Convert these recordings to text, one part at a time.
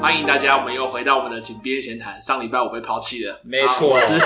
欢迎大家，我们又回到我们的井边闲谈。上礼拜我被抛弃了，没错，我是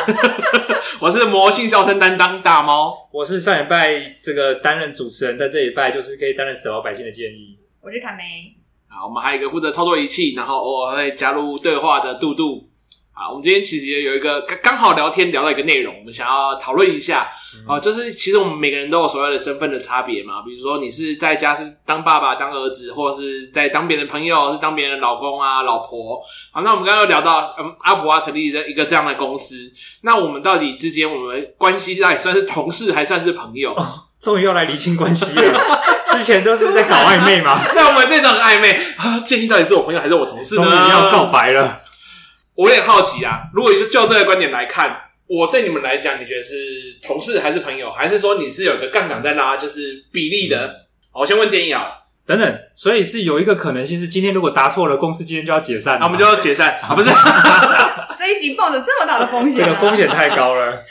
我是魔性笑声担当大猫，我是上礼拜这个担任主持人，在这礼拜就是可以担任死老百姓的建议。我是卡梅，好，我们还有一个负责操作仪器，然后偶尔会加入对话的杜杜。啊，我们今天其实也有一个刚刚好聊天聊到一个内容，我们想要讨论一下。啊、嗯，就是其实我们每个人都有所谓的身份的差别嘛，比如说你是在家是当爸爸、当儿子，或者是在当别人的朋友，是当别人的老公啊、老婆。好，那我们刚刚又聊到，嗯，阿婆啊成立的一个这样的公司，那我们到底之间我们关系到底算是同事还算是朋友？哦，终于要来厘清关系了，之前都是在搞暧昧嘛。那我们这种暧昧啊，建议到底是我朋友还是我同事呢？终于要告白了。我有点好奇啊，如果就就这个观点来看，我对你们来讲，你觉得是同事还是朋友，还是说你是有个杠杆在拉，就是比例的？嗯、好，我先问建议啊，等等，所以是有一个可能性是今天如果答错了，公司今天就要解散，那我们就要解散 啊？不是，这一集抱着这么大的风险，这个风险太高了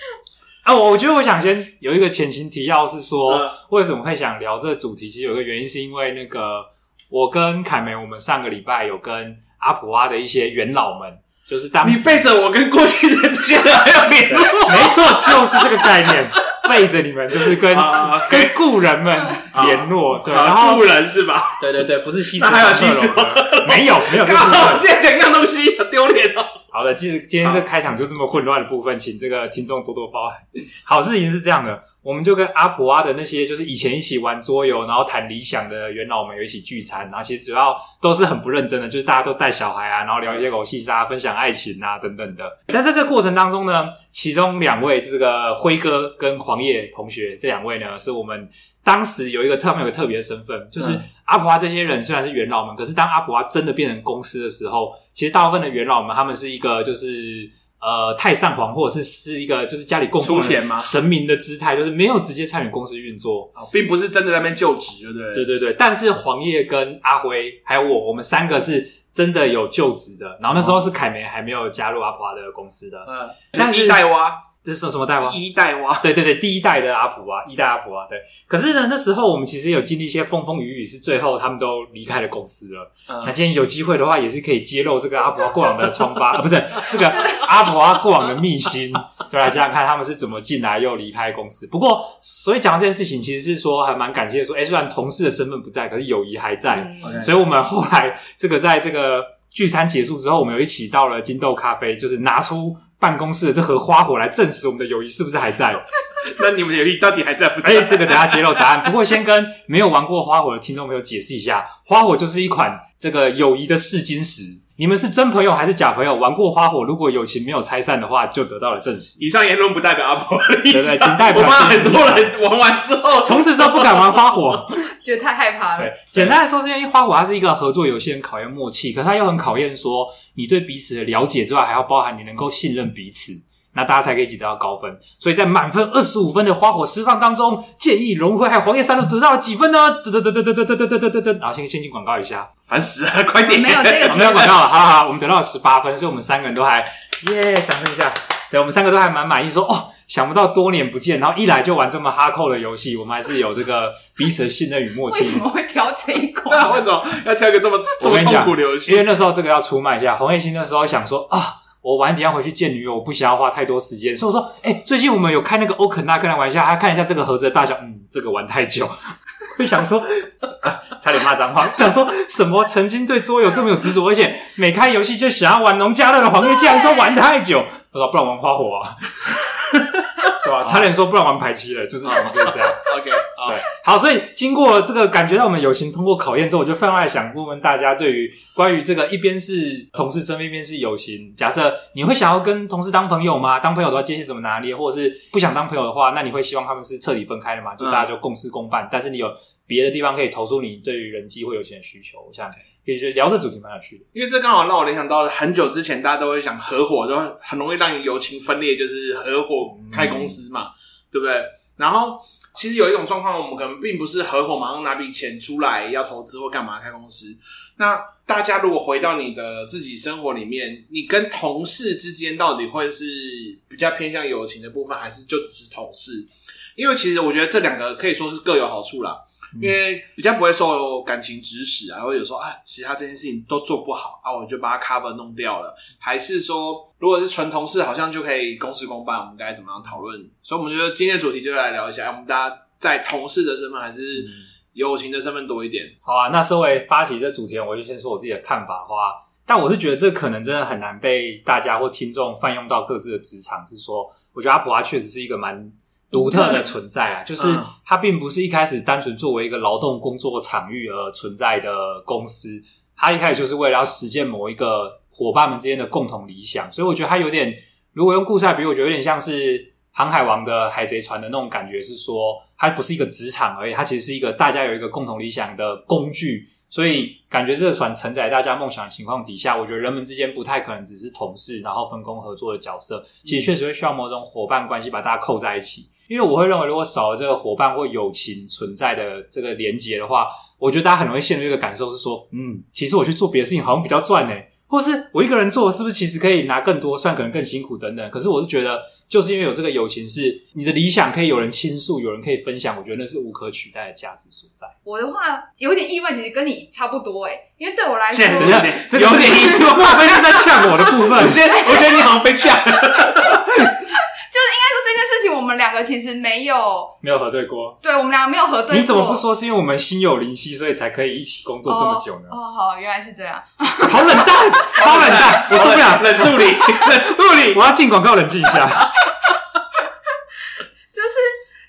啊！我我觉得我想先有一个前情提要是说，嗯、为什么会想聊这个主题？其实有一个原因是因为那个我跟凯梅，我们上个礼拜有跟阿普蛙的一些元老们。就是当你背着我跟过去的这些人还要联络，没错，就是这个概念，背着你们就是跟、uh, okay. 跟故人们联络，uh, 对，然后故人是吧？对对对，不是西施，还有西施吗？没有没有，刚好今天讲一样东西，丢脸哦。好的，其实今天这开场就这么混乱的部分，请这个听众多多包涵。好，事情是这样的。我们就跟阿普蛙的那些就是以前一起玩桌游，然后谈理想的元老们有一起聚餐，然后其实主要都是很不认真的，就是大家都带小孩啊，然后聊一些狗戏沙，分享爱情啊等等的。但在这个过程当中呢，其中两位这个辉哥跟黄叶同学这两位呢，是我们当时有一个特别有个特别的身份，就是阿普蛙这些人虽然是元老们，可是当阿普蛙真的变成公司的时候，其实大部分的元老们他们是一个就是。呃，太上皇或者是是一个就是家里供奉神明的姿态，就是没有直接参与公司运作，并不是真的在那边就职，对不对？对对对。但是黄叶跟阿辉还有我，我们三个是真的有就职的。然后那时候是凯梅还没有加入阿普蛙的公司的，嗯，但是带蛙。这是什么代蛙？一代蛙，对对对，第一代的阿普蛙，一代阿普啊，对。可是呢，那时候我们其实有经历一些风风雨雨，是最后他们都离开了公司了。嗯、那今天有机会的话，也是可以揭露这个阿普蛙过往的疮疤，啊、不是，这个阿普蛙过往的秘辛，对，来讲讲看他们是怎么进来又离开公司。不过，所以讲这件事情，其实是说还蛮感谢说，哎，虽然同事的身份不在，可是友谊还在。嗯、所以我们后来这个在这个聚餐结束之后，我们有一起到了金豆咖啡，就是拿出。办公室的这盒花火来证实我们的友谊是不是还在？那你们的友谊到底还在不在？哎、欸，这个等下揭露答案。不过先跟没有玩过花火的听众朋友解释一下，花火就是一款这个友谊的试金石。你们是真朋友还是假朋友？玩过花火，如果友情没有拆散的话，就得到了证实。以上言论不代表阿婆的意思，仅代表我怕很多人玩完之后，从此之后不敢玩花火，觉得太害怕了。对，简单来说，是因为花火它是一个合作游戏，很考验默契，可它又很考验说你对彼此的了解之外，还要包含你能够信任彼此。那大家才可以一起得到高分，所以在满分二十五分的花火释放当中，建议龙辉还有黄叶山路得到了几分呢？得得得得得得得得得得得，然后先先进广告一下，烦死了，快点！没有这个，没有广告了，好好好，我们得到了十八分，所以我们三个人都还耶，掌声一下。对，我们三个都还蛮满意，说哦，想不到多年不见，然后一来就玩这么哈扣的游戏，我们还是有这个彼此的信任与默契。为什么会挑这一款？对啊，为什么要挑一个这么这么痛苦的游戏？因为那时候这个要出卖一下，红叶星那时候想说啊。我晚点要回去见女友，我不想要花太多时间，所以我说，哎、最近我们有开那个欧肯纳克来玩一下，还看一下这个盒子的大小，嗯，这个玩太久，会想说，差点骂脏话，想说什么？曾经对桌游这么有执着，而且每开游戏就想要玩农家乐的黄叶，竟然说玩太久，我说不然玩花火啊。对吧？差点说不然玩排期了，就是怎么就这样。OK，对，好，所以经过这个感觉到我们友情通过考验之后，我就分外想问问大家，对于关于这个一边是同事身边，一边是友情，假设你会想要跟同事当朋友吗？当朋友的话，界限怎么拿捏？或者是不想当朋友的话，那你会希望他们是彻底分开的吗？就大家就共事共办，但是你有别的地方可以投出你对于人际或友情的需求，我想。也觉得聊这主题蛮有趣的，因为这刚好让我联想到很久之前，大家都会想合伙，都很容易让友情分裂，就是合伙开公司嘛，嗯、对不对？然后其实有一种状况，我们可能并不是合伙，马上拿笔钱出来要投资或干嘛开公司。那大家如果回到你的自己生活里面，你跟同事之间到底会是比较偏向友情的部分，还是就只是同事？因为其实我觉得这两个可以说是各有好处啦。因为比较不会受感情指使啊，或者有时候啊，其他这件事情都做不好啊，我就把它 cover 弄掉了。还是说，如果是纯同事，好像就可以公事公办，我们该怎么样讨论？所以我们觉得今天的主题就来聊一下，我们大家在同事的身份还是友情的身份多一点。好啊，那身为发起这主题，我就先说我自己的看法的话，但我是觉得这可能真的很难被大家或听众泛用到各自的职场，是说，我觉得阿普蛙确实是一个蛮。独特的存在啊，就是它并不是一开始单纯作为一个劳动工作场域而存在的公司，它一开始就是为了要实现某一个伙伴们之间的共同理想，所以我觉得它有点，如果用故事来比，我觉得有点像是航海王的海贼船的那种感觉，是说它不是一个职场而已，它其实是一个大家有一个共同理想的工具。所以，感觉这个船承载大家梦想的情况底下，我觉得人们之间不太可能只是同事，然后分工合作的角色。其实确实会需要某种伙伴关系把大家扣在一起。因为我会认为，如果少了这个伙伴或友情存在的这个连接的话，我觉得大家很容易陷入一个感受是说，嗯，其实我去做别的事情好像比较赚呢，或是我一个人做是不是其实可以拿更多，算可能更辛苦等等。可是我是觉得。就是因为有这个友情，是你的理想可以有人倾诉，有人可以分享，我觉得那是无可取代的价值所在。我的话有点意外，其实跟你差不多诶，因为对我来说，有点有点意外，莫非是在呛我的部分？我觉得我觉得你好像被呛。就 是应该说这件事情，我们两个其实没有没有核对过。对，我们两个没有核对过。你怎么不说是因为我们心有灵犀，所以才可以一起工作这么久呢？哦，哦好，原来是这样。好冷淡，超冷淡，我受不了，冷处理，冷处理，我要进广告，冷静一下。就是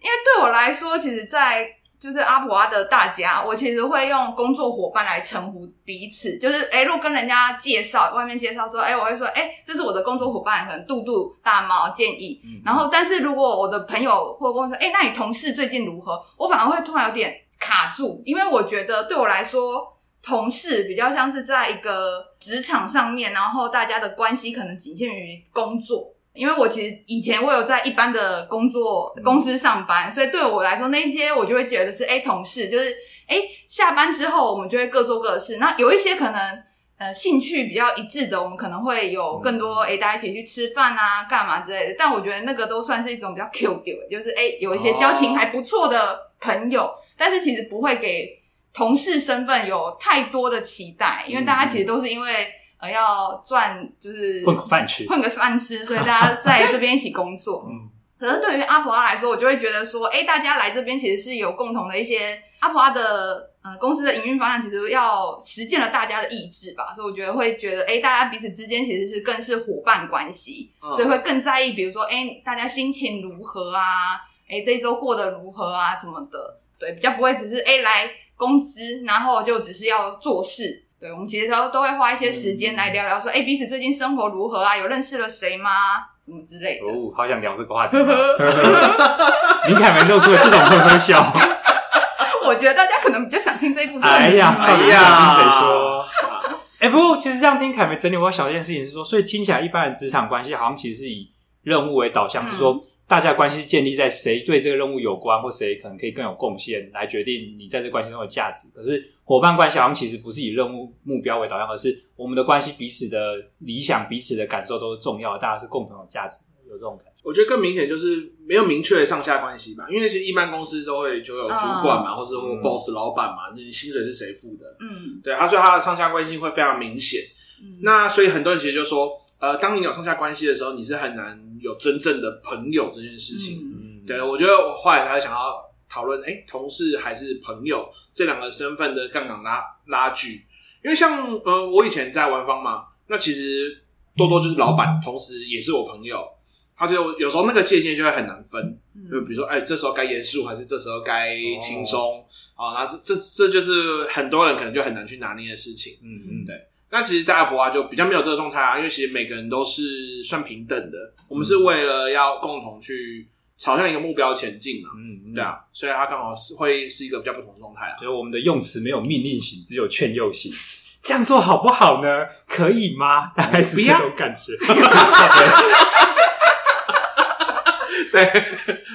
因为对我来说，其实，在就是阿婆阿的大家，我其实会用工作伙伴来称呼彼此。就是，哎，如果跟人家介绍，外面介绍说，哎，我会说，哎，这是我的工作伙伴，可能杜杜、大猫建议。然后，但是如果我的朋友或者跟我说，哎，那你同事最近如何？我反而会突然有点卡住，因为我觉得对我来说，同事比较像是在一个职场上面，然后大家的关系可能仅限于工作。因为我其实以前我有在一般的工作公司上班，所以对我来说那一些我就会觉得是哎同事，就是哎下班之后我们就会各做各的事。那有一些可能呃兴趣比较一致的，我们可能会有更多哎大家一起去吃饭啊干嘛之类的。但我觉得那个都算是一种比较 Q Q，，就是哎有一些交情还不错的朋友，但是其实不会给同事身份有太多的期待，因为大家其实都是因为。呃，要赚就是混口饭吃，混个饭吃，所以大家在这边一起工作。嗯，可是对于阿婆阿来说，我就会觉得说，哎，大家来这边其实是有共同的一些阿婆阿的呃公司的营运方向，其实要实践了大家的意志吧。所以我觉得会觉得，哎，大家彼此之间其实是更是伙伴关系，嗯，所以会更在意，比如说，哎，大家心情如何啊？哎，这一周过得如何啊？什么的，对，比较不会只是哎来公司，然后就只是要做事。对，我们其实都都会花一些时间来聊聊，说，哎、嗯，彼此最近生活如何啊？有认识了谁吗？什么之类的。哦，好想聊这个话题。林凯梅露出了这种呵呵笑。我觉得大家可能比较想听这一部分。哎呀，哎呀，听谁说？哎，不过其实这样听凯梅整理，我要想一件事情是说，所以听起来一般的职场关系好像其实是以任务为导向，嗯、是说。大家关系建立在谁对这个任务有关，或谁可能可以更有贡献，来决定你在这关系中的价值。可是伙伴关系好像其实不是以任务目标为导向，而是我们的关系彼此的理想、彼此的感受都是重要的，大家是共同的价值，有这种感觉。我觉得更明显就是没有明确的上下关系吧，因为其实一般公司都会就有主管嘛，嗯、或者或 boss 老板嘛，你薪水是谁付的？嗯，对，他所以他的上下关系会非常明显。嗯、那所以很多人其实就说。呃，当你有上下关系的时候，你是很难有真正的朋友这件事情。嗯，对，我觉得我后来才想要讨论，哎，同事还是朋友这两个身份的杠杆拉拉锯。因为像呃，我以前在玩方嘛，那其实多多就是老板，同时也是我朋友。他就有时候那个界限就会很难分，就比如说，哎，这时候该严肃还是这时候该轻松啊？那是这这就是很多人可能就很难去拿捏的事情。嗯嗯，对。那其实，在阿普蛙就比较没有这个状态啊，因为其实每个人都是算平等的，我们是为了要共同去朝向一个目标前进嘛，嗯，对啊，所以它刚好是会是一个比较不同的状态啊。所以我们的用词没有命令型，只有劝诱型。这样做好不好呢？可以吗？大概是这种感觉。对，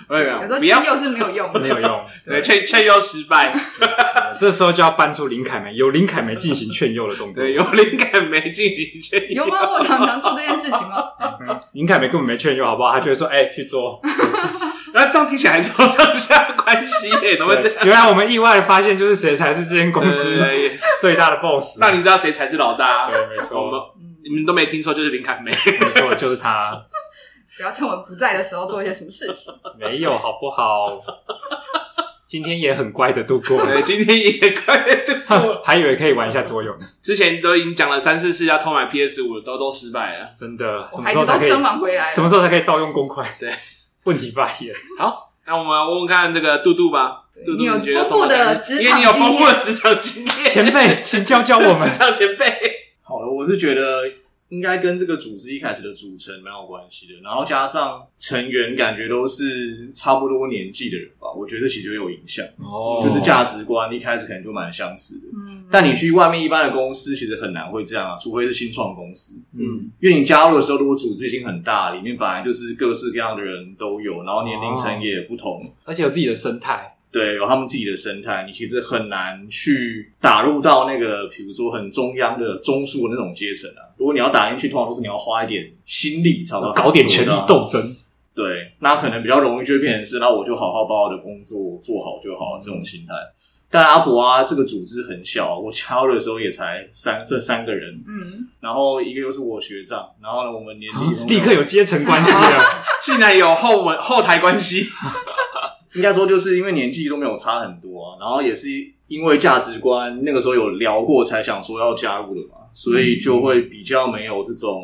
没有，有时候劝诱是没有用的，没有用。对，劝劝诱失败。这时候就要搬出林凯梅，由林凯梅进行劝诱的动作。对，由林凯梅进行劝诱。有吗？我常常做这件事情吗？嗯、林凯梅根本没劝诱，好不好？他就会说：“哎、欸，去做。”那这样听起来还是有上下关系耶？怎么会这样？原来我们意外的发现，就是谁才是这间公司最大的 boss。那你知道谁才是老大？对，没错。我们你们都没听错，就是林凯梅，没错，就是他。不要趁我不在的时候做一些什么事情。没有，好不好？今天也很乖的度过。对，今天也乖的度过。还以为可以玩一下桌游呢。之前都已经讲了三四次要偷买 PS 五，都都失败了。真的，什么时候才可以？什么时候才可以盗用公款？对，问题发言。好，那我们问问看这个杜杜吧。杜杜，你有丰富的职场经验，因为你有丰富的职场经验。前辈，请教教我们。职场前辈。好了，我是觉得。应该跟这个组织一开始的组成蛮有关系的，然后加上成员感觉都是差不多年纪的人吧，我觉得其实有影响。哦，就是价值观一开始可能就蛮相似的。嗯，但你去外面一般的公司，其实很难会这样啊，除非是新创公司。嗯，因为你加入的时候，如果组织已经很大，里面本来就是各式各样的人都有，然后年龄层也不同，而且有自己的生态。对，有他们自己的生态，你其实很难去打入到那个，比如说很中央的中枢的那种阶层啊。如果你要打进去，通常都是你要花一点心力，才能搞点权力斗争。对，那可能比较容易就会变成是，那我就好好把我的工作做好就好了这种心态。但阿普蛙这个组织很小，我加入的时候也才三这三个人，嗯，然后一个又是我学长，然后呢，我们年底 立刻有阶层关系了，竟然有后文后台关系。应该说，就是因为年纪都没有差很多啊，然后也是因为价值观那个时候有聊过，才想说要加入的嘛，所以就会比较没有这种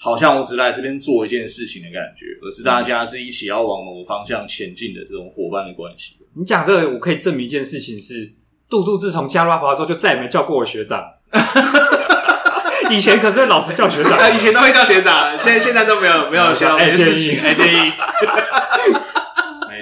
好像我只来这边做一件事情的感觉，而是大家是一起要往某个方向前进的这种伙伴的关系。你讲这个，我可以证明一件事情是，杜杜自从加入阿普蛙之后，就再也没叫过我学长。以前可是老师叫学长，以前都会叫学长，现在现在都没有没有学长建议，哎建议。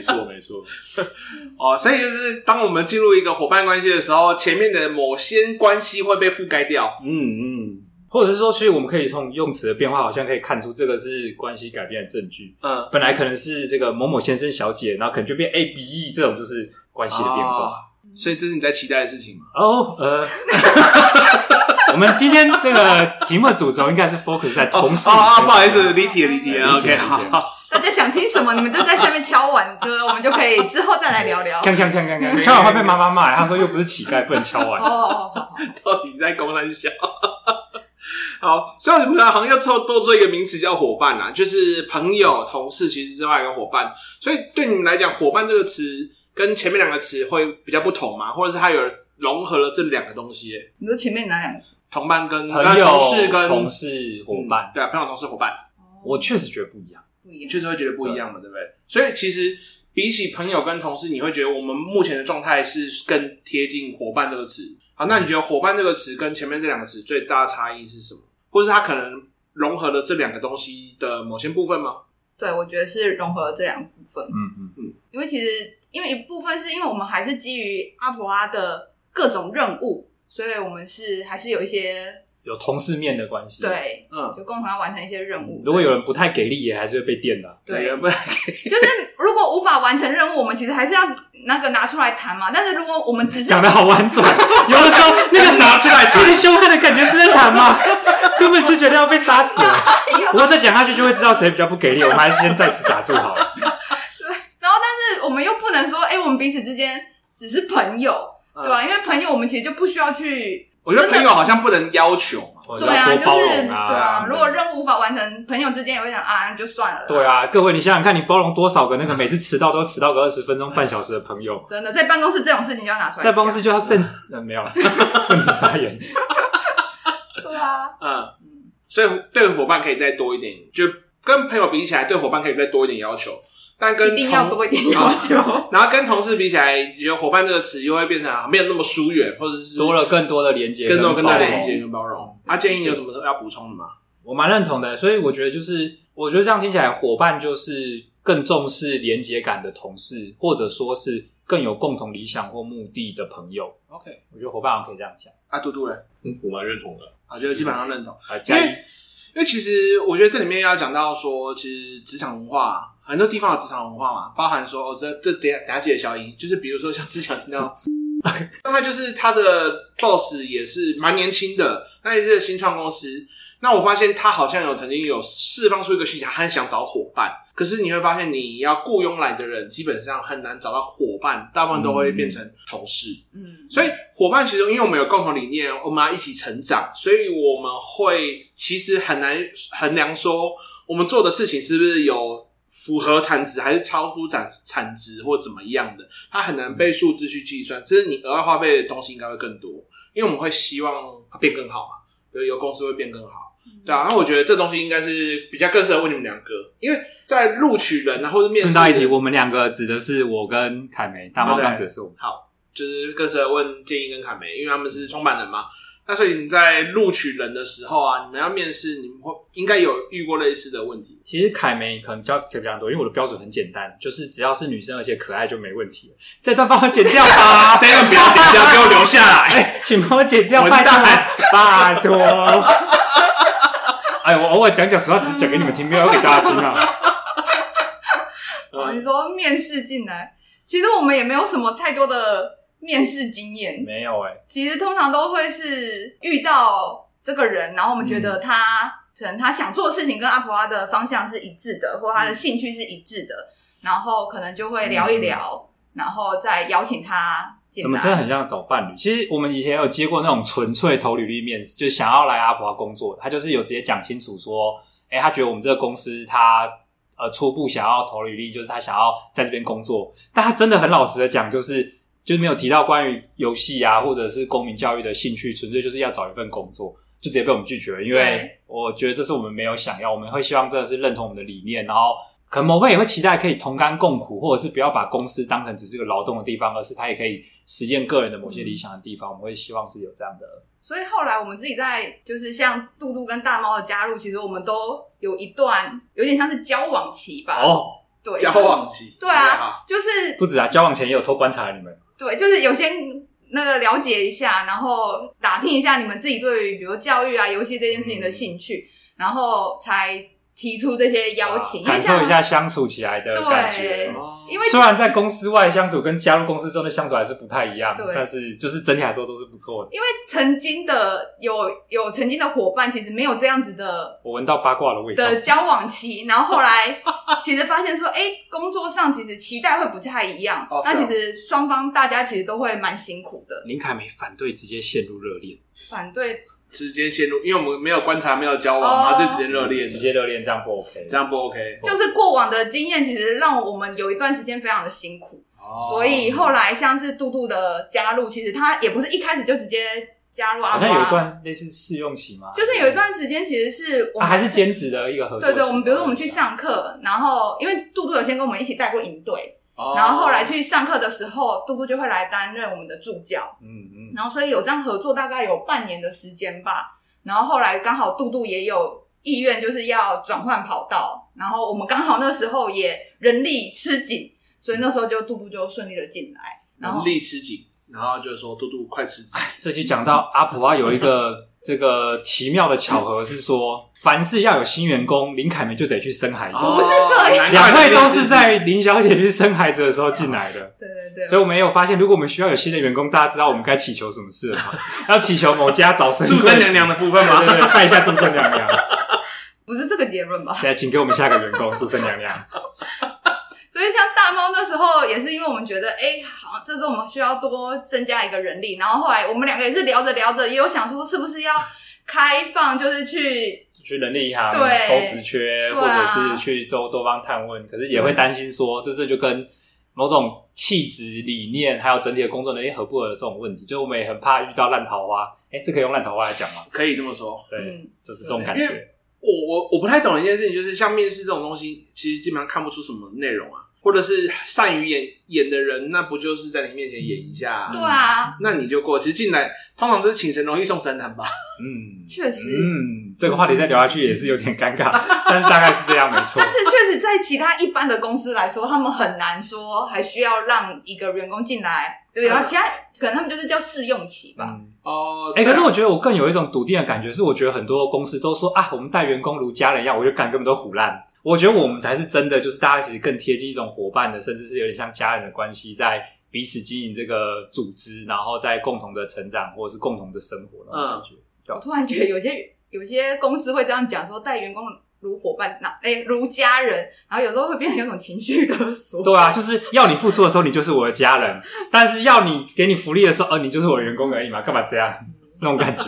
没错，没错。哦，所以就是当我们进入一个伙伴关系的时候，前面的某些关系会被覆盖掉。嗯嗯，或者是说，其实我们可以从用词的变化，好像可以看出这个是关系改变的证据。嗯，本来可能是这个某某先生小姐，然后可能就变 A B E，这种就是关系的变化。哦。所以这是你在期待的事情吗？哦，呃，我们今天这个题目的主轴应该是 focus 在同事。哦，哦，哦，不好意思，离题了，离题了。OK，好。大家想听什么，你们都在下面敲碗，歌，我们就可以之后再来聊聊。锵锵锵锵锵，敲碗会被妈妈骂，他说又不是乞丐，不能敲碗。哦哦哦，到底在公山小？好，所以我们好像又多多做一个名词叫伙伴啊，就是朋友、同事，其实之外一个伙伴。所以对你们来讲，伙伴这个词跟前面两个词会比较不同吗？或者是它有融合了这两个东西？你说前面哪两个词？同伴跟朋友、同事跟同事伙伴，对啊，朋友、同事、伙伴，我确实觉得不一样。确实会觉得不一样嘛，对，不对？所以其实比起朋友跟同事，你会觉得我们目前的状态是更贴近伙伴这个词。好，那你觉得伙伴这个词跟前面这两个词最大的差异是什么？或是它可能融合了这两个东西的某些部分吗？对，我觉得是融合了这两个部分。嗯嗯嗯，因为其实因为一部分是因为我们还是基于阿婆拉的各种任务，所以我们是还是有一些。有同事面的关系，对，嗯，就共同要完成一些任务。如果有人不太给力，也还是会被电的。对，不太 就是如果无法完成任务，我们其实还是要那个拿出来谈嘛。但是如果我们只是讲的好婉转，有的时候那个拿出来谈，那个凶悍的感觉是在谈吗？根本就觉得要被杀死了。不过再讲下去就会知道谁比较不给力，我们还是先在此打住好了。对，然后但是我们又不能说，哎，我们彼此之间只是朋友，对吧？因为朋友我们其实就不需要去。我觉得朋友好像不能要求嘛，对啊，就是对啊。如果任务无法完成，朋友之间也会想啊，那就算了。对啊，各位，你想想看，你包容多少个那个每次迟到都迟到个二十分钟、半小时的朋友？真的，在办公室这种事情就要拿出来。在办公室就要慎，没有，不能发言。对啊，嗯，所以对伙伴可以再多一点，就跟朋友比起来，对伙伴可以再多一点要求。但跟一定要多一点要求，然后跟同事比起来，你觉得伙伴这个词又会变成没有那么疏远，或者是多了更多的连接，更多更大的连接跟包容。啊，建议你有什么要补充的吗？我蛮认同的，所以我觉得就是，我觉得这样听起来，伙伴就是更重视连接感的同事，或者说是更有共同理想或目的的朋友。OK，我觉得伙伴我可以这样讲。啊，嘟嘟嘞，嗯，我蛮认同的，我觉得基本上认同。啊，加一。因为其实我觉得这里面要讲到说，其实职场文化很多地方的职场文化嘛，包含说哦，这这等下等下记得消音，就是比如说像之前听到 那他就是他的 boss 也是蛮年轻的，那也是新创公司。那我发现他好像有曾经有释放出一个讯息，他很想找伙伴。可是你会发现，你要雇佣来的人基本上很难找到伙伴，大部分都会变成同事。嗯，所以伙伴其中因为我们有共同理念，我们要一起成长，所以我们会其实很难衡量说我们做的事情是不是有符合产值，还是超出产产值或怎么样的，它很难被数字去计算。其实你额外花费的东西应该会更多，因为我们会希望它变更好嘛，对，有公司会变更好。对啊，那我觉得这东西应该是比较更适合问你们两个，因为在录取人啊，或者面试。顺道一提，我们两个指的是我跟凯梅，大猫刚指的是我们。好，就是更适合问建议跟凯梅，因为他们是创办人嘛。那所以你在录取人的时候啊，你们要面试，你们会应该有遇过类似的问题。其实凯梅可能比较比较多，因为我的标准很简单，就是只要是女生而且可爱就没问题了。这段帮我剪掉吧，这段不要剪掉，给我留下来。哎，请帮我剪掉，拜托，拜托。哎，我偶尔讲讲实话，只是讲给你们听，没有给大家听啊。哦，你说面试进来，其实我们也没有什么太多的面试经验，没有哎、欸。其实通常都会是遇到这个人，然后我们觉得他、嗯、可能他想做的事情跟阿婆阿的方向是一致的，或他的兴趣是一致的，嗯、然后可能就会聊一聊，嗯、然后再邀请他。怎么真的很像找伴侣？其实我们以前有接过那种纯粹投履历面试，就是想要来阿普蛙工作，他就是有直接讲清楚说，哎，他觉得我们这个公司他呃初步想要投履历，就是他想要在这边工作，但他真的很老实的讲，就是就是没有提到关于游戏啊或者是公民教育的兴趣，纯粹就是要找一份工作，就直接被我们拒绝了。因为我觉得这是我们没有想要，我们会希望真的是认同我们的理念，然后。可能某位也会期待可以同甘共苦，或者是不要把公司当成只是个劳动的地方，而是他也可以实现个人的某些理想的地方。我们会希望是有这样的。所以后来我们自己在就是像杜杜跟大猫的加入，其实我们都有一段有点像是交往期吧。哦，对，交往期，对啊，就是不止啊，交往前也有偷观察你们。对，就是有先那个了解一下，然后打听一下你们自己对于比如教育啊、游戏这件事情的兴趣，嗯、然后才。提出这些邀请，感受一下相处起来的感觉。因为虽然在公司外相处跟加入公司之后的相处还是不太一样，对但是就是整体来说都是不错的。因为曾经的有有曾经的伙伴，其实没有这样子的，我闻到八卦的味道的交往期，然后后来 其实发现说，哎、欸，工作上其实期待会不太一样。那其实双方大家其实都会蛮辛苦的。林凯梅反对直接陷入热恋，反对。直接陷入，因为我们没有观察，没有交往，然后就直接热恋，直接热恋，这样不 OK，这样不 OK。就是过往的经验，其实让我们有一段时间非常的辛苦，哦、所以后来像是杜杜的加入，其实他也不是一开始就直接加入啊，好像有一段类似试用期嘛，就是有一段时间其实是我们、啊、还是兼职的一个合作。对，对对，我们比如说我们去上课，然后因为杜杜有先跟我们一起带过营队。然后后来去上课的时候，杜杜就会来担任我们的助教。嗯嗯。然后所以有这样合作，大概有半年的时间吧。然后后来刚好杜杜也有意愿，就是要转换跑道。然后我们刚好那时候也人力吃紧，所以那时候就杜杜就顺利的进来。人力吃紧，然后就是说杜杜快辞职。哎，这期讲到阿普啊有一个。这个奇妙的巧合是说，凡是要有新员工，林凯梅就得去生孩子。不是这样，两位都是在林小姐去生孩子的时候进来的。对对对。所以我们也有发现，如果我们需要有新的员工，大家知道我们该祈求什么事了吗？要祈求某家早生祝生娘娘的部分吗？对对对，拜一下祝生娘娘。不是这个结论吧？现在请给我们下个员工祝生娘娘。所以像大猫那时候也是因为我们觉得，哎，好，这时候我们需要多增加一个人力。然后后来我们两个也是聊着聊着，也有想说是不是要开放，就是去去人力银行对投职缺，啊、或者是去多多方探问。可是也会担心说，这这就跟某种气质理念还有整体的工作能力合不合的这种问题。就我们也很怕遇到烂桃花。哎，这可以用烂桃花来讲吗？可以这么说，对，嗯、就是这种感觉。我我我不太懂一件事情，就是像面试这种东西，其实基本上看不出什么内容啊。或者是善于演演的人，那不就是在你面前演一下？对啊，那你就过。其实进来通常都是请神容易送神难吧？嗯，确实。嗯，这个话题再聊下去也是有点尴尬，但是大概是这样，没错。但是确实，在其他一般的公司来说，他们很难说还需要让一个员工进来，对啊，其他可能他们就是叫试用期吧。哦，哎，可是我觉得我更有一种笃定的感觉，是我觉得很多公司都说啊，我们待员工如家人一样，我就干根本都唬烂。我觉得我们才是真的，就是大家其实更贴近一种伙伴的，甚至是有点像家人的关系，在彼此经营这个组织，然后在共同的成长或者是共同的生活那种感觉。嗯、我突然觉得有些有些公司会这样讲，说带员工如伙伴，那哎如家人，然后有时候会变成有种情绪勒索。对啊，就是要你付出的时候，你就是我的家人；但是要你给你福利的时候，呃，你就是我的员工而已嘛，干嘛这样？那种感觉。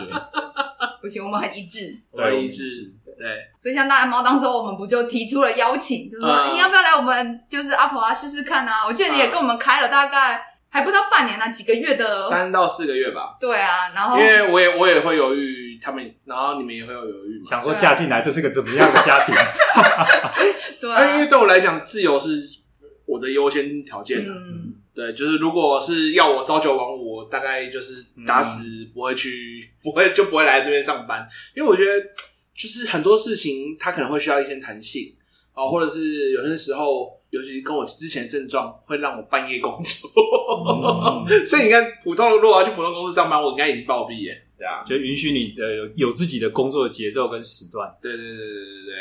不行，我们很一致，对，一致。对，所以像大蓝猫当时候，我们不就提出了邀请，就是说、嗯、你要不要来我们就是阿婆啊试试看啊？我记得你也跟我们开了大概还不到半年呢、啊，几个月的三到四个月吧。对啊，然后因为我也我也会犹豫他们，然后你们也会有犹豫，想说嫁进来这是个怎么样的家庭？对、啊，因为对我来讲，自由是我的优先条件。嗯，对，就是如果是要我朝九晚五，我大概就是打死不会去，嗯、不会就不会来这边上班，因为我觉得。就是很多事情，它可能会需要一些弹性啊，或者是有些时候，尤其跟我之前的症状，会让我半夜工作。嗯、所以你看，普通如果要去普通公司上班，我应该已经暴毙耶，对啊，就允许你的有有自己的工作的节奏跟时段。对对对对对对，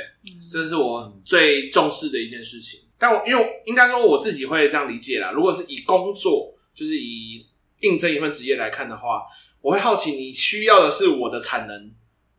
这是我最重视的一件事情。但我因为应该说我自己会这样理解啦，如果是以工作，就是以应征一份职业来看的话，我会好奇你需要的是我的产能。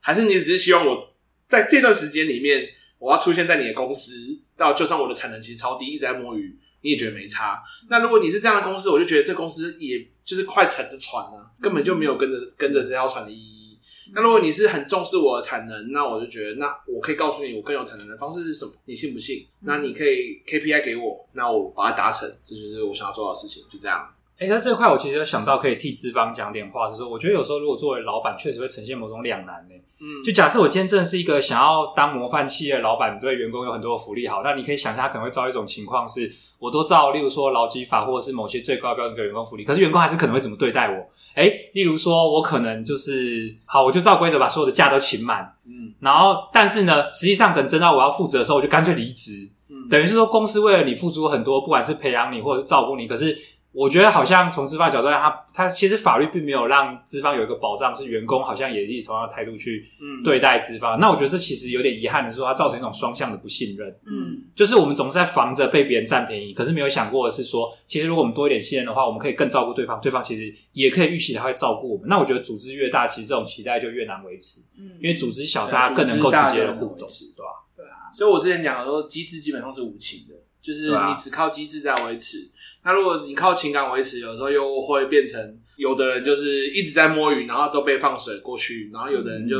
还是你只是希望我在这段时间里面，我要出现在你的公司，到就算我的产能其实超低，一直在摸鱼，你也觉得没差。那如果你是这样的公司，我就觉得这公司也就是快沉的船啊，根本就没有跟着跟着这条船的意义。那如果你是很重视我的产能，那我就觉得，那我可以告诉你，我更有产能的方式是什么？你信不信？那你可以 KPI 给我，那我把它达成，这就是我想要做的事情，就这样。哎，那这块我其实有想到可以替资方讲点话，是说，我觉得有时候如果作为老板，确实会呈现某种两难呢。嗯，就假设我今天真的是一个想要当模范企业的老板，对员工有很多福利好，那你可以想象他可能会遭一种情况是，我都照，例如说劳基法或者是某些最高标准给员工福利，可是员工还是可能会怎么对待我？哎，例如说我可能就是好，我就照规则把所有的假都请满，嗯，然后但是呢，实际上等真到我要负责的时候，我就干脆离职，嗯，等于是说公司为了你付出很多，不管是培养你或者是照顾你，可是。我觉得好像从资方角度来，他他其实法律并没有让资方有一个保障，是员工好像也以同样的态度去对待资方。嗯、那我觉得这其实有点遗憾的是说，它造成一种双向的不信任。嗯，就是我们总是在防着被别人占便宜，可是没有想过的是说，其实如果我们多一点信任的话，我们可以更照顾对方，对方其实也可以预期他会照顾我们。那我觉得组织越大，其实这种期待就越难维持。嗯，因为组织小，大家更能够直接的互动，对吧？对啊。所以我之前讲的说，机制基本上是无情的，就是你只靠机制在维持。那如果你靠情感维持，有时候又会变成有的人就是一直在摸鱼，然后都被放水过去，然后有的人就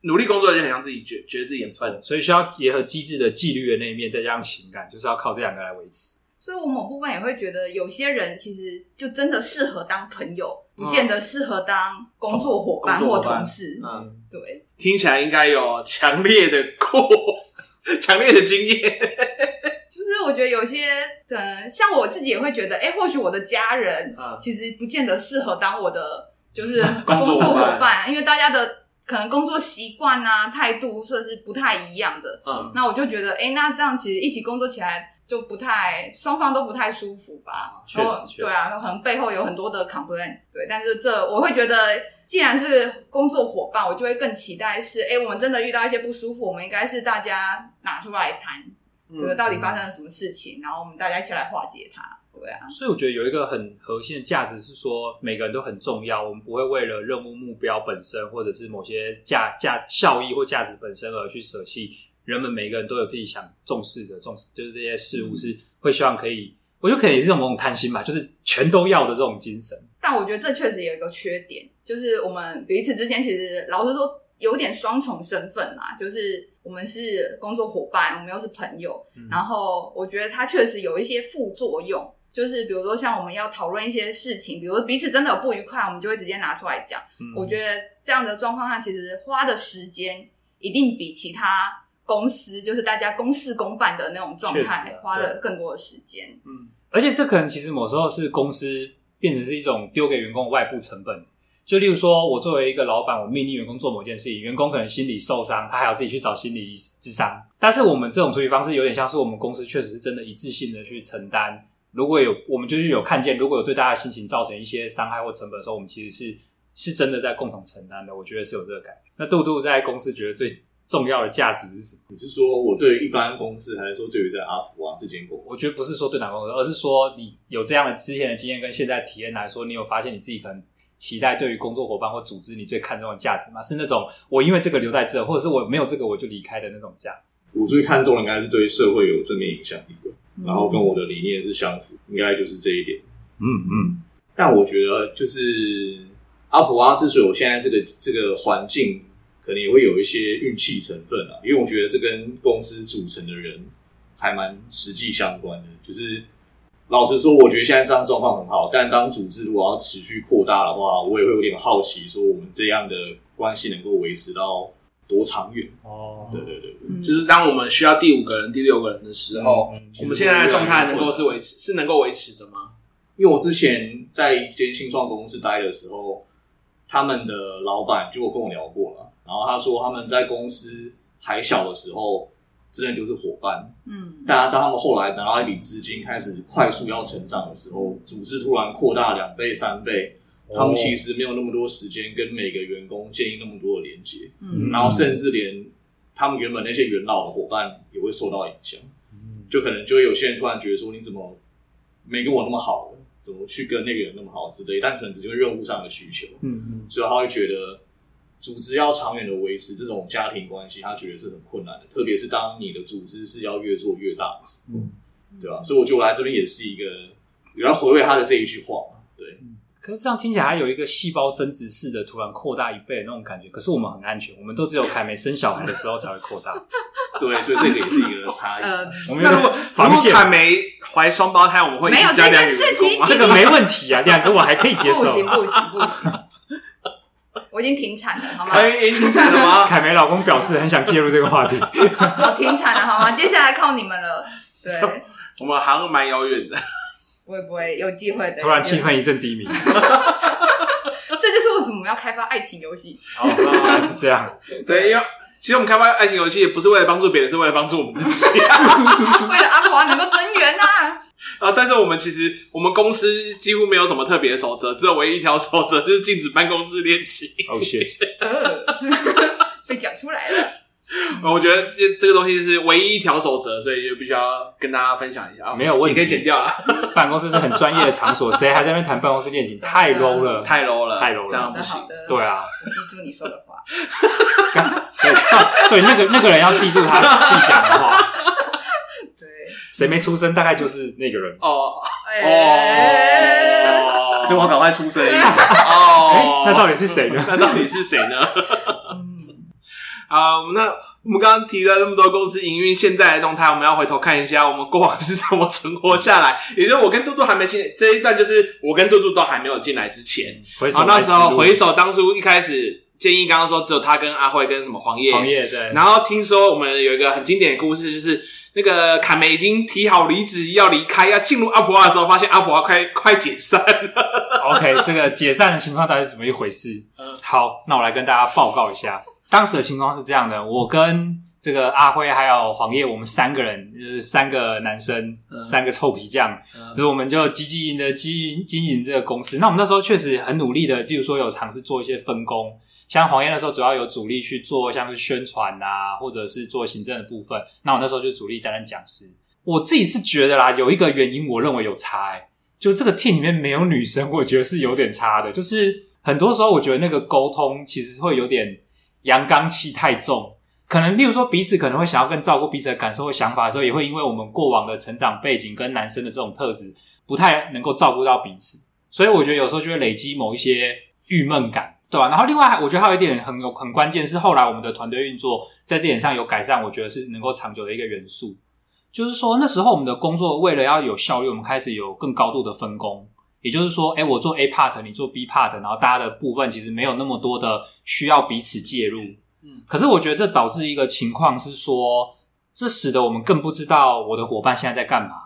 努力工作，就很像自己觉觉得自己很笨，所以需要结合机制的纪律的那一面，再加上情感，就是要靠这两个来维持。所以我某部分也会觉得，有些人其实就真的适合当朋友，不见得适合当工作伙伴或同事。嗯，对，听起来应该有强烈的过，强烈的经验。我觉得有些呃，像我自己也会觉得，哎，或许我的家人其实不见得适合当我的就是 工作伙伴，因为大家的可能工作习惯啊、态度算是不太一样的。嗯，那我就觉得，哎，那这样其实一起工作起来就不太，双方都不太舒服吧？确实，对啊，可能背后有很多的 complaint。对，但是这我会觉得，既然是工作伙伴，我就会更期待是，哎，我们真的遇到一些不舒服，我们应该是大家拿出来谈。这个到底发生了什么事情？嗯、然后我们大家一起来化解它，对啊。所以我觉得有一个很核心的价值是说，每个人都很重要。我们不会为了任务目标本身，或者是某些价价效益或价值本身而去舍弃人们。每个人都有自己想重视的重视，就是这些事物是会希望可以。我觉得可能也是这种某种贪心吧，就是全都要的这种精神。但我觉得这确实有一个缺点，就是我们彼此之间其实老实说有点双重身份嘛，就是。我们是工作伙伴，我们又是朋友，嗯、然后我觉得它确实有一些副作用，就是比如说像我们要讨论一些事情，比如彼此真的有不愉快，我们就会直接拿出来讲。嗯、我觉得这样的状况下，其实花的时间一定比其他公司，就是大家公事公办的那种状态，花了更多的时间。嗯，而且这可能其实某时候是公司变成是一种丢给员工的外部成本。就例如说，我作为一个老板，我命令员工做某件事情，员工可能心理受伤，他还要自己去找心理咨商。但是我们这种处理方式有点像是我们公司确实是真的一致性的去承担。如果有我们就是有看见，如果有对大家心情造成一些伤害或成本的时候，我们其实是是真的在共同承担的。我觉得是有这个感觉。那杜杜在公司觉得最重要的价值是什么？你是说我对于一般公司，还是说对于在阿福啊这间公司？我觉得不是说对哪个公司，而是说你有这样的之前的经验跟现在体验来说，你有发现你自己可能期待对于工作伙伴或组织你最看重的价值吗？是那种我因为这个留在这，或者是我没有这个我就离开的那种价值？我最看重的应该是对社会有正面影响力的，然后跟我的理念是相符，应该就是这一点。嗯嗯。但我觉得就是阿普啊之所以我现在这个这个环境。可能也会有一些运气成分啊，因为我觉得这跟公司组成的人还蛮实际相关的。就是老实说，我觉得现在这样状况很好，但当组织如果要持续扩大的话，我也会有点好奇，说我们这样的关系能够维持到多长远？哦，对对对，嗯、就是当我们需要第五个人、第六个人的时候，嗯、我们现在的状态能够是维持，是能够维持的吗？因为我之前在一间新创公司待的时候，他们的老板就跟我聊过了。然后他说，他们在公司还小的时候，真的就是伙伴。嗯，大家当他们后来拿到一笔资金，开始快速要成长的时候，组织突然扩大两倍、三倍，他们其实没有那么多时间跟每个员工建立那么多的连接。嗯，然后甚至连他们原本那些元老的伙伴也会受到影响。嗯，就可能就会有些人突然觉得说，你怎么没跟我那么好？怎么去跟那个人那么好之类？但可能只是因为任务上的需求。嗯嗯，所以他会觉得。组织要长远的维持这种家庭关系，他觉得是很困难的，特别是当你的组织是要越做越大的时候，嗯，对吧？所以我觉得我来这边也是一个，也要回味他的这一句话嘛，对。可是这样听起来还有一个细胞增殖式的突然扩大一倍的那种感觉，可是我们很安全，我们都只有凯美生小孩的时候才会扩大，对，所以这个也是一个差异。呃，我们如果防线凯美怀双胞胎，我们会加两个员工吗？这个没问题啊，两个我还可以接受，不行不行不行。我已经停产了，好吗？已经停产了吗？凯梅老公表示很想介入这个话题。我停产了，好吗？接下来靠你们了。对，我们好像蛮遥远的。不会不会，有机会的。突然气氛一阵低迷。这就是为什么我们要开发爱情游戏。哦，原来是这样。对，因为其实我们开发爱情游戏也不是为了帮助别人，是为了帮助我们自己。为了阿华能够增援啊。啊！但是我们其实，我们公司几乎没有什么特别的守则，只有唯一一条守则就是禁止办公室恋情。Oh shit！被讲出来了。我觉得这这个东西是唯一一条守则，所以就必须要跟大家分享一下。没有问题，你可以剪掉了。办公室是很专业的场所，谁还在那边谈办公室恋情？太 low 了，太 low 了，太 low 了，这样不行。对啊，记住你说的话。对对，那个那个人要记住他自己讲的话。谁没出声，大概就是那个人哦哦，所以我赶快出声哦。那到底是谁呢？那到底是谁呢？好，那我们刚刚提了那么多公司营运现在的状态，我们要回头看一下我们过往是怎么存活下来。也就是我跟杜杜还没进这一段，就是我跟杜杜都还没有进来之前，好，那时候回首当初一开始建议，刚刚说只有他跟阿慧跟什么黄叶，黄叶对。然后听说我们有一个很经典的故事，就是。那个凯梅已经提好离职要离开，要进入阿普蛙的时候，发现阿普蛙快快解散了。OK，这个解散的情况到底是怎么一回事？嗯，好，那我来跟大家报告一下，当时的情况是这样的：我跟这个阿辉还有黄叶，我们三个人就是三个男生，嗯、三个臭皮匠，嗯、所以我们就积极的经营经营这个公司。那我们那时候确实很努力的，例如说有尝试做一些分工。像黄叶那时候主要有主力去做像是宣传啊，或者是做行政的部分。那我那时候就主力担任讲师。我自己是觉得啦，有一个原因我认为有差欸，就这个 team 里面没有女生，我觉得是有点差的。就是很多时候我觉得那个沟通其实会有点阳刚气太重，可能例如说彼此可能会想要更照顾彼此的感受和想法的时候，也会因为我们过往的成长背景跟男生的这种特质不太能够照顾到彼此，所以我觉得有时候就会累积某一些郁闷感。对吧、然后另外，我觉得还有一点很有很关键，是后来我们的团队运作在这点上有改善，我觉得是能够长久的一个元素。就是说，那时候我们的工作为了要有效率，我们开始有更高度的分工。也就是说，哎，我做 A part，你做 B part，然后大家的部分其实没有那么多的需要彼此介入。嗯。可是我觉得这导致一个情况是说，这使得我们更不知道我的伙伴现在在干嘛。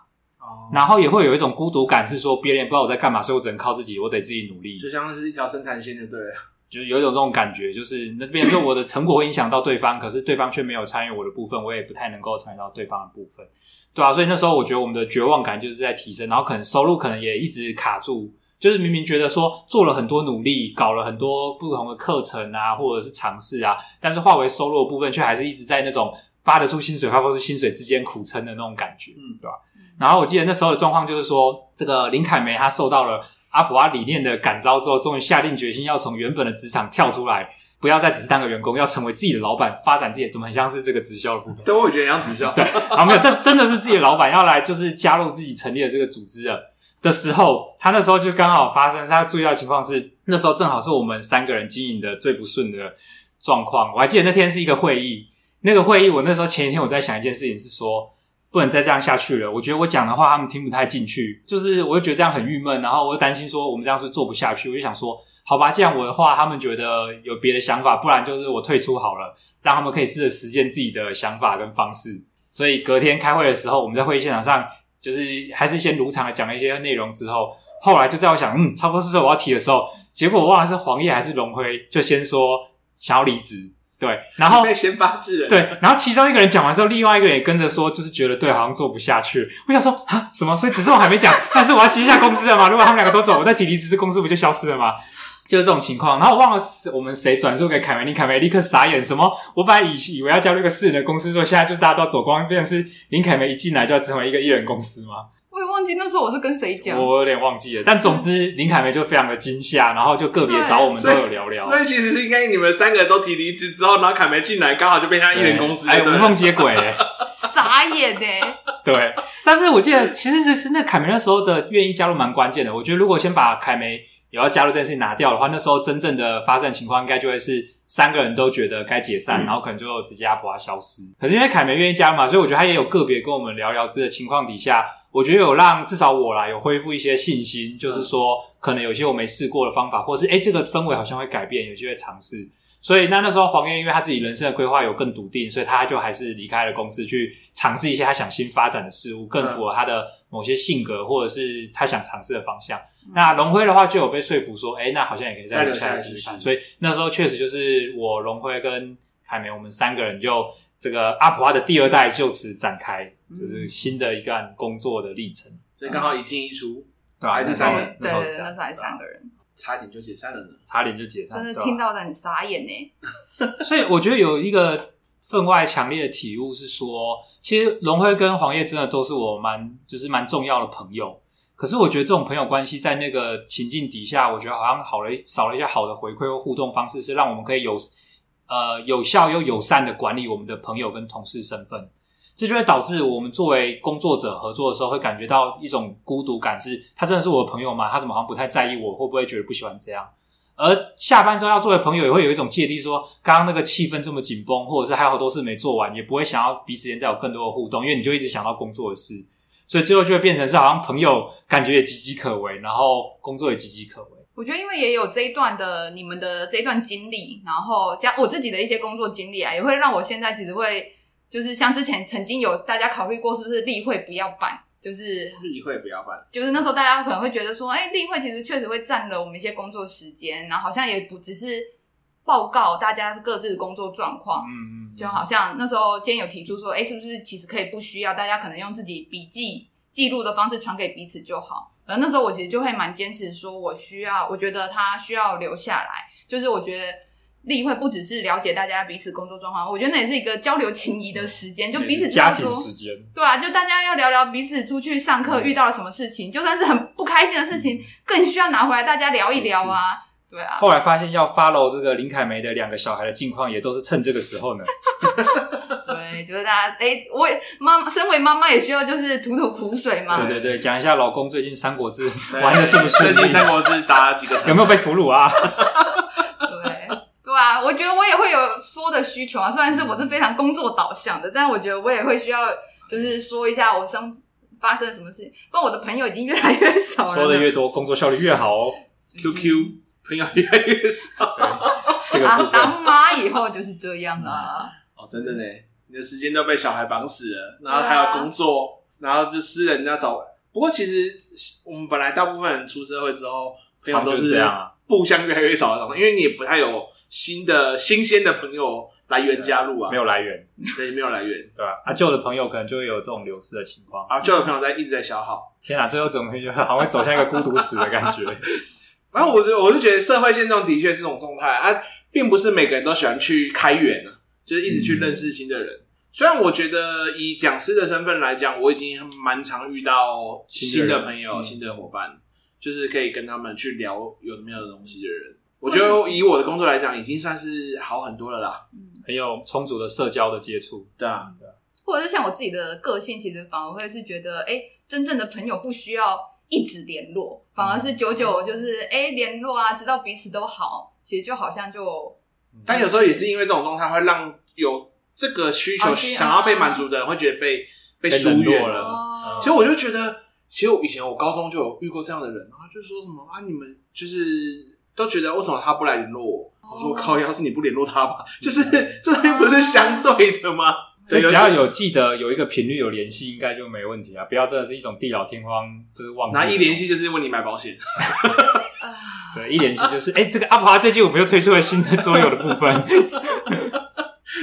然后也会有一种孤独感，是说别人也不知道我在干嘛，所以我只能靠自己，我得自己努力。就像是一条生产线，就对了。就有一种这种感觉，就是那边说我的成果会影响到对方，可是对方却没有参与我的部分，我也不太能够参与到对方的部分，对啊，所以那时候我觉得我们的绝望感就是在提升，然后可能收入可能也一直卡住，就是明明觉得说做了很多努力，搞了很多不同的课程啊，或者是尝试啊，但是化为收入的部分，却还是一直在那种发得出薪水、发不出薪水之间苦撑的那种感觉，嗯，对吧？然后我记得那时候的状况就是说，这个林凯梅她受到了阿普阿理念的感召之后，终于下定决心要从原本的职场跳出来，不要再只是当个员工，要成为自己的老板，发展自己，怎么很像是这个直销的部分？对，我觉得像直销。对，啊，没有，这真的是自己的老板要来，就是加入自己成立的这个组织了。的时候，他那时候就刚好发生，他注意到的情况是，那时候正好是我们三个人经营的最不顺的状况。我还记得那天是一个会议，那个会议我那时候前一天我在想一件事情，是说不能再这样下去了。我觉得我讲的话他们听不太进去，就是我就觉得这样很郁闷，然后我就担心说我们这样是做不下去。我就想说，好吧，既然我的话他们觉得有别的想法，不然就是我退出好了，让他们可以试着实践自己的想法跟方式。所以隔天开会的时候，我们在会议现场上。就是还是先如常的讲了一些内容之后，后来就在我想，嗯，差不多是时候我要提的时候，结果我忘了是黄叶还是龙辉，就先说想要离职，对，然后被先发制人，对，然后其中一个人讲完之后，另外一个人也跟着说，就是觉得对，好像做不下去。我想说啊，什么？所以只是我还没讲，但是我要接下公司了嘛？如果他们两个都走，我再提离职，这公司不就消失了吗？就是这种情况，然后我忘了是我们谁转述给凯梅，林凯梅立刻傻眼，什么？我本来以以为要加入一个四人的公司，说现在就大家都走光，变成是林凯梅一进来就要成为一个一人公司吗？我也忘记那时候我是跟谁讲，我有点忘记了。但总之，林凯梅就非常的惊吓，然后就个别找我们都有聊聊。所以，所以其实是应该你们三个人都提离职之后，然后凯梅进来，刚好就被他一人公司，哎，无缝接轨，傻眼哎。对，但是我记得其实就是那凯梅那时候的愿意加入蛮关键的。我觉得如果先把凯梅。有要加入这件事情拿掉的话，那时候真正的发展情况应该就会是三个人都觉得该解散，嗯、然后可能就直接阿普蛙消失。可是因为凯梅愿意加入嘛，所以我觉得他也有个别跟我们聊聊这的情况底下，我觉得有让至少我啦有恢复一些信心，就是说可能有些我没试过的方法，或是诶这个氛围好像会改变，有机会尝试。所以那那时候黄燕因为他自己人生的规划有更笃定，所以他就还是离开了公司去尝试一些他想新发展的事物，更符合他的某些性格或者是他想尝试的方向。那龙辉的话就有被说服说，哎、欸，那好像也可以再留下来试试看。所以那时候确实就是我龙辉跟凯梅，我们三个人就这个阿普阿的第二代就此展开，就是新的一段工作的历程。所以刚好一进一出，对，还是三个人，对对，那时候还是三个人，差点就解散了呢，差点就解散，真的听到的很傻眼呢。所以我觉得有一个分外强烈的体悟是说，其实龙辉跟黄叶真的都是我蛮就是蛮重要的朋友。可是我觉得这种朋友关系在那个情境底下，我觉得好像好了少了一些好的回馈或互动方式，是让我们可以有呃有效又友善的管理我们的朋友跟同事身份。这就会导致我们作为工作者合作的时候，会感觉到一种孤独感，是他真的是我的朋友吗？他怎么好像不太在意我？会不会觉得不喜欢这样？而下班之后要作为朋友，也会有一种芥蒂，说刚刚那个气氛这么紧绷，或者是还有好多事没做完，也不会想要彼此间再有更多的互动，因为你就一直想到工作的事。所以最后就会变成是好像朋友感觉也岌岌可危，然后工作也岌岌可危。我觉得因为也有这一段的你们的这一段经历，然后加我自己的一些工作经历啊，也会让我现在其实会就是像之前曾经有大家考虑过是不是例会不要办，就是例会不要办，就是那时候大家可能会觉得说，哎，例会其实确实会占了我们一些工作时间，然后好像也不只是报告大家各自的工作状况，嗯嗯。就好像那时候，今天有提出说，哎，是不是其实可以不需要大家可能用自己笔记记录的方式传给彼此就好？而那时候我其实就会蛮坚持说，我需要，我觉得他需要留下来。就是我觉得例会不只是了解大家彼此工作状况，我觉得那也是一个交流情谊的时间，就彼此家庭时间，对啊，就大家要聊聊彼此出去上课遇到了什么事情，就算是很不开心的事情，更需要拿回来大家聊一聊啊。对啊，后来发现要 follow 这个林凯梅的两个小孩的近况，也都是趁这个时候呢。对，就是大家哎，我妈妈身为妈妈也需要就是吐吐苦水嘛。对对对，讲一下老公最近三国志玩的是不顺利？最近三国志打了几个，有没有被俘虏啊？对对啊，我觉得我也会有说的需求啊。虽然是我是非常工作导向的，但我觉得我也会需要就是说一下我生发生了什么事情。不然我的朋友已经越来越少了，说的越多，工作效率越好哦。QQ。朋友越来越少，这个啊，当妈以后就是这样啊。哦，真的呢，你的时间都被小孩绑死了，然后还要工作，然后就私人要找。不过其实我们本来大部分人出社会之后，朋友都是这样啊，互相越来越少的因为你也不太有新的新鲜的朋友来源加入啊，没有来源，对，没有来源，对吧？啊，旧的朋友可能就会有这种流失的情况啊，旧的朋友在一直在消耗。天啊，最后怎么会觉得好像会走向一个孤独死的感觉？然后我就我就觉得社会现状的确是这种状态啊，并不是每个人都喜欢去开源呢，就是一直去认识新的人。嗯、虽然我觉得以讲师的身份来讲，我已经蛮常遇到新的朋友、新的伙伴，嗯、就是可以跟他们去聊有没有东西的人。我觉得以我的工作来讲，已经算是好很多了啦。嗯，很有充足的社交的接触。对啊，对啊。或者是像我自己的个性，其实反而会是觉得，哎，真正的朋友不需要一直联络，反而是久久就是哎联络啊，知道彼此都好，其实就好像就。但有时候也是因为这种状态，会让有这个需求想要被满足的人，会觉得被被疏远了。哦、其实我就觉得，其实我以前我高中就有遇过这样的人，然后就说什么啊，你们就是。都觉得为什么他不来联络我？我说靠，要是你不联络他吧，就是这东西不是相对的吗？所以只要有记得有一个频率有联系，应该就没问题啊！不要真的是一种地老天荒，就是忘记。那一联系就是问你买保险。对，一联系就是哎、欸，这个阿普啊，最近我们又推出了新的桌游的部分。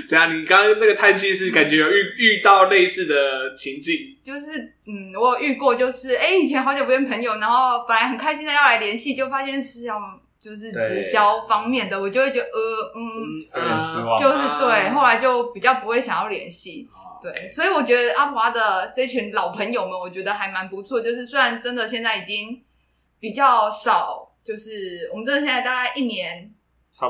怎样？你刚刚那个叹气是感觉有遇遇到类似的情境？就是嗯，我有遇过，就是哎、欸，以前好久不见朋友，然后本来很开心的要来联系，就发现是要。就是直销方面的，我就会觉得呃嗯，有点失望，就是对，后来就比较不会想要联系，啊、对，所以我觉得阿华的这群老朋友们，我觉得还蛮不错。就是虽然真的现在已经比较少，就是我们真的现在大概一年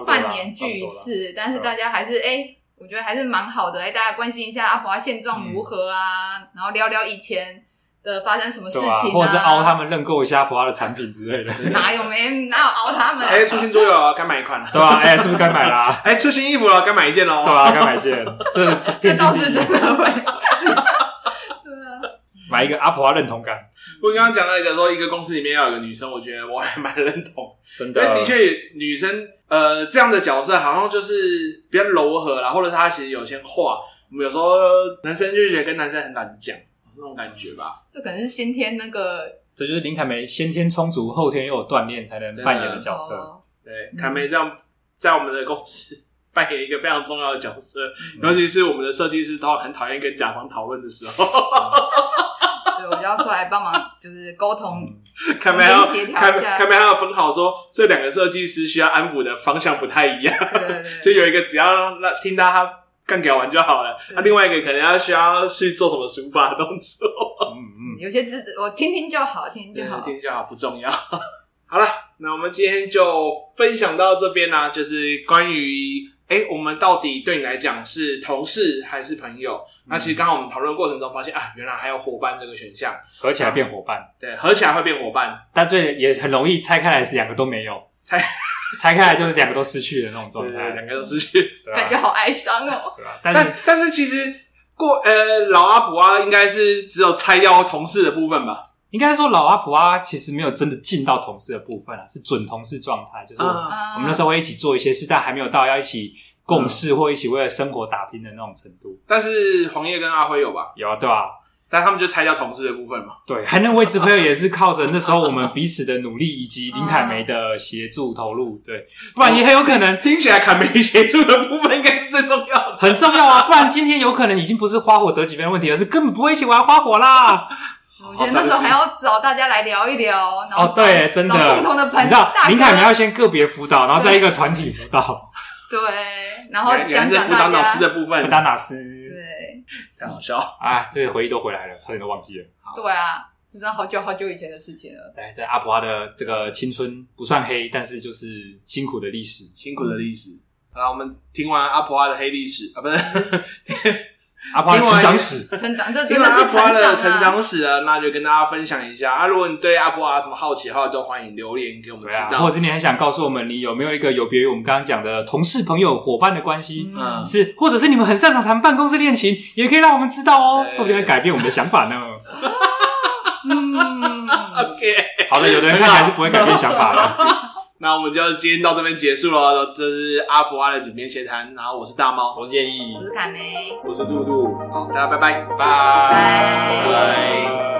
半年聚一次，但是大家还是哎、欸，我觉得还是蛮好的，哎，大家关心一下阿普蛙现状如何啊，嗯、然后聊聊以前。的发生什么事情、啊啊，或者是凹他们认购一下普蛙的产品之类的，哪有没哪有凹他们？哎、欸，出新桌游啊，该买一款了，对吧、啊？哎、欸，是不是该买啦？哎、欸，出新衣服了，该买一件喽，对啊，该买一件，这这倒是真的会，对啊，买一个阿普蛙认同感。我刚刚讲到一个说，一个公司里面要有个女生，我觉得我还蛮认同，真的，因为的确女生呃这样的角色好像就是比较柔和啦，或者是她其实有些话，我们有时候男生就觉得跟男生很难讲。那种感觉吧，这可能是先天那个，这就是林凯梅先天充足，后天又有锻炼才能扮演的角色。哦、对，凯梅这样在我们的公司扮演一个非常重要的角色，嗯、尤其是我们的设计师都很讨厌跟甲方讨论的时候，对，我就要出来帮忙，就是沟通。凯梅要凯凯梅还要分好说，这两个设计师需要安抚的方向不太一样，对对对，就有一个只要让听到他。干掉完就好了。那、啊、另外一个可能要需要去做什么书法动作。嗯嗯，有些字我听听就好，听听就好，听听就好，不重要。好了，那我们今天就分享到这边啦、啊，就是关于哎、欸，我们到底对你来讲是同事还是朋友？嗯、那其实刚刚我们讨论过程中发现啊，原来还有伙伴这个选项，合起来变伙伴、嗯。对，合起来会变伙伴，但最也很容易拆开来是两个都没有拆。拆开来就是两个都失去的那种状态，两个都失去，感觉好哀伤哦。对啊？但是但是其实过呃老阿普啊应该是只有拆掉同事的部分吧？应该说老阿普啊其实没有真的进到同事的部分啊，是准同事状态，就是我们那时候会一起做一些事，但还没有到要一起共事或一起为了生活打拼的那种程度。但是黄叶跟阿辉有吧？有啊，对吧？但他们就拆掉同事的部分嘛？对，还能维持朋友 也是靠着那时候我们彼此的努力以及林凯梅的协助投入。对，不然也很有可能听起来凯梅协助的部分应该是最重要的，很重要啊！不然今天有可能已经不是花火得几分的问题，而是根本不会一起玩花火啦。我觉得那时候还要找大家来聊一聊，然后哦，对，真的共同的朋友，你知道林凯梅要先个别辅导，然后再一个团体辅导。对，然后讲讲是辅导老师的部分，辅导老师。太好笑啊！这些回忆都回来了，差点都忘记了。对啊，真的好久好久以前的事情了。对，在阿婆阿的这个青春不算黑，但是就是辛苦的历史，辛苦的历史。好，我们听完阿婆阿的黑历史啊，不是。阿普蛙成长史，成长，这听完阿普蛙的成长史啊，那就跟大家分享一下啊。如果你对阿婆啊什么好奇的话，都欢迎留言给我们知道。或者是你很想告诉我们，你有没有一个有别于我们刚刚讲的同事、朋友、伙伴的关系？嗯，是，或者是你们很擅长谈办公室恋情，也可以让我们知道哦，说不定会改变我们的想法呢。嗯，OK，好的，有的人看起来是不会改变想法的。那我们就今天到这边结束了。这是阿婆阿的井边闲谈，然后我是大猫，我是建议，我是凯梅，我是杜杜。好，大家拜拜，拜拜。